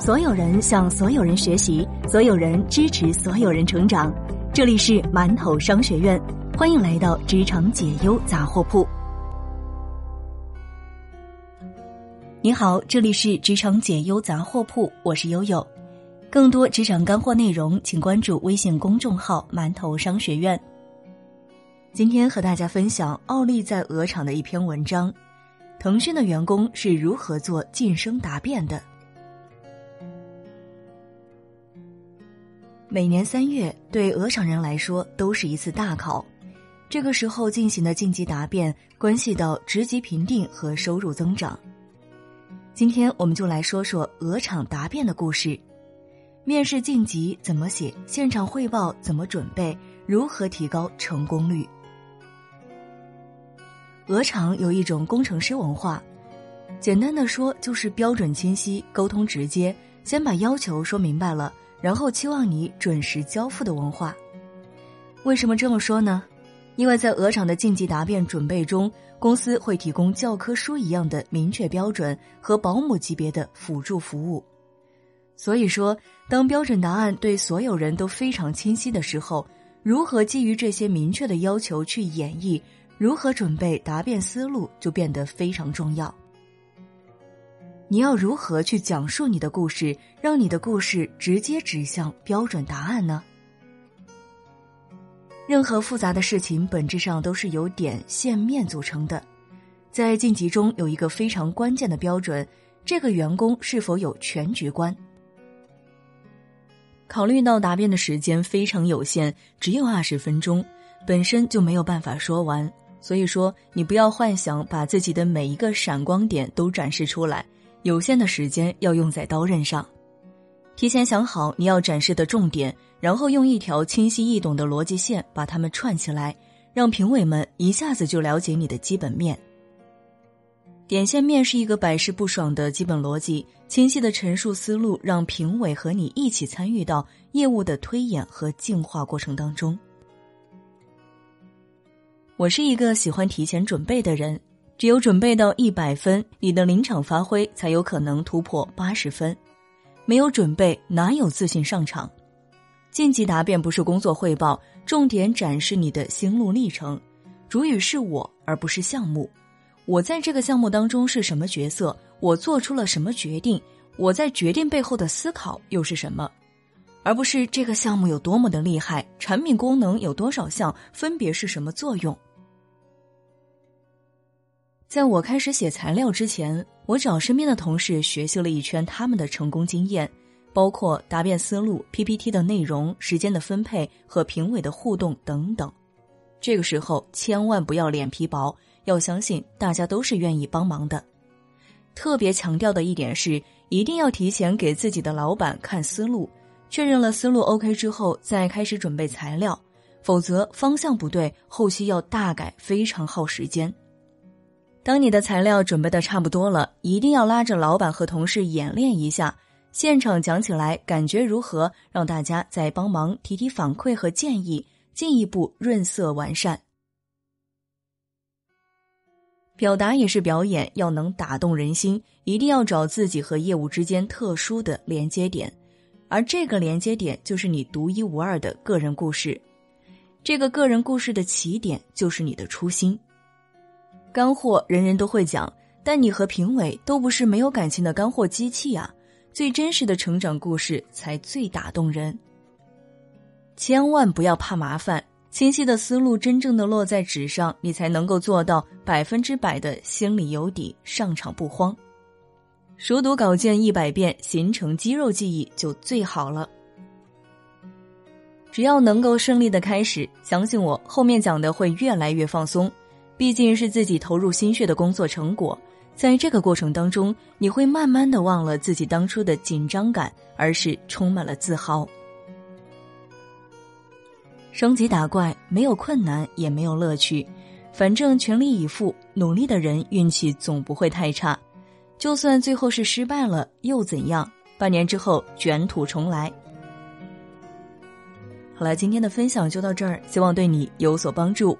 所有人向所有人学习，所有人支持所有人成长。这里是馒头商学院，欢迎来到职场解忧杂货铺。你好，这里是职场解忧杂货铺，我是悠悠。更多职场干货内容，请关注微信公众号“馒头商学院”。今天和大家分享奥利在鹅厂的一篇文章：腾讯的员工是如何做晋升答辩的。每年三月，对鹅厂人来说都是一次大考。这个时候进行的晋级答辩，关系到职级评定和收入增长。今天我们就来说说鹅厂答辩的故事。面试晋级怎么写？现场汇报怎么准备？如何提高成功率？鹅厂有一种工程师文化，简单的说就是标准清晰、沟通直接，先把要求说明白了。然后期望你准时交付的文化，为什么这么说呢？因为在鹅厂的晋级答辩准备中，公司会提供教科书一样的明确标准和保姆级别的辅助服务。所以说，当标准答案对所有人都非常清晰的时候，如何基于这些明确的要求去演绎，如何准备答辩思路就变得非常重要。你要如何去讲述你的故事，让你的故事直接指向标准答案呢？任何复杂的事情本质上都是由点、线、面组成的。在晋级中有一个非常关键的标准：这个员工是否有全局观。考虑到答辩的时间非常有限，只有二十分钟，本身就没有办法说完。所以说，你不要幻想把自己的每一个闪光点都展示出来。有限的时间要用在刀刃上，提前想好你要展示的重点，然后用一条清晰易懂的逻辑线把它们串起来，让评委们一下子就了解你的基本面。点线面是一个百试不爽的基本逻辑，清晰的陈述思路让评委和你一起参与到业务的推演和进化过程当中。我是一个喜欢提前准备的人。只有准备到一百分，你的临场发挥才有可能突破八十分。没有准备，哪有自信上场？晋级答辩不是工作汇报，重点展示你的心路历程。主语是我，而不是项目。我在这个项目当中是什么角色？我做出了什么决定？我在决定背后的思考又是什么？而不是这个项目有多么的厉害，产品功能有多少项，分别是什么作用？在我开始写材料之前，我找身边的同事学习了一圈他们的成功经验，包括答辩思路、PPT 的内容、时间的分配和评委的互动等等。这个时候千万不要脸皮薄，要相信大家都是愿意帮忙的。特别强调的一点是，一定要提前给自己的老板看思路，确认了思路 OK 之后再开始准备材料，否则方向不对，后期要大改，非常耗时间。当你的材料准备的差不多了，一定要拉着老板和同事演练一下，现场讲起来感觉如何？让大家再帮忙提提反馈和建议，进一步润色完善。表达也是表演，要能打动人心，一定要找自己和业务之间特殊的连接点，而这个连接点就是你独一无二的个人故事。这个个人故事的起点就是你的初心。干货人人都会讲，但你和评委都不是没有感情的干货机器啊！最真实的成长故事才最打动人。千万不要怕麻烦，清晰的思路真正的落在纸上，你才能够做到百分之百的心里有底，上场不慌。熟读稿件一百遍，形成肌肉记忆就最好了。只要能够顺利的开始，相信我，后面讲的会越来越放松。毕竟是自己投入心血的工作成果，在这个过程当中，你会慢慢的忘了自己当初的紧张感，而是充满了自豪。升级打怪没有困难，也没有乐趣，反正全力以赴，努力的人运气总不会太差。就算最后是失败了，又怎样？半年之后卷土重来。好了，今天的分享就到这儿，希望对你有所帮助。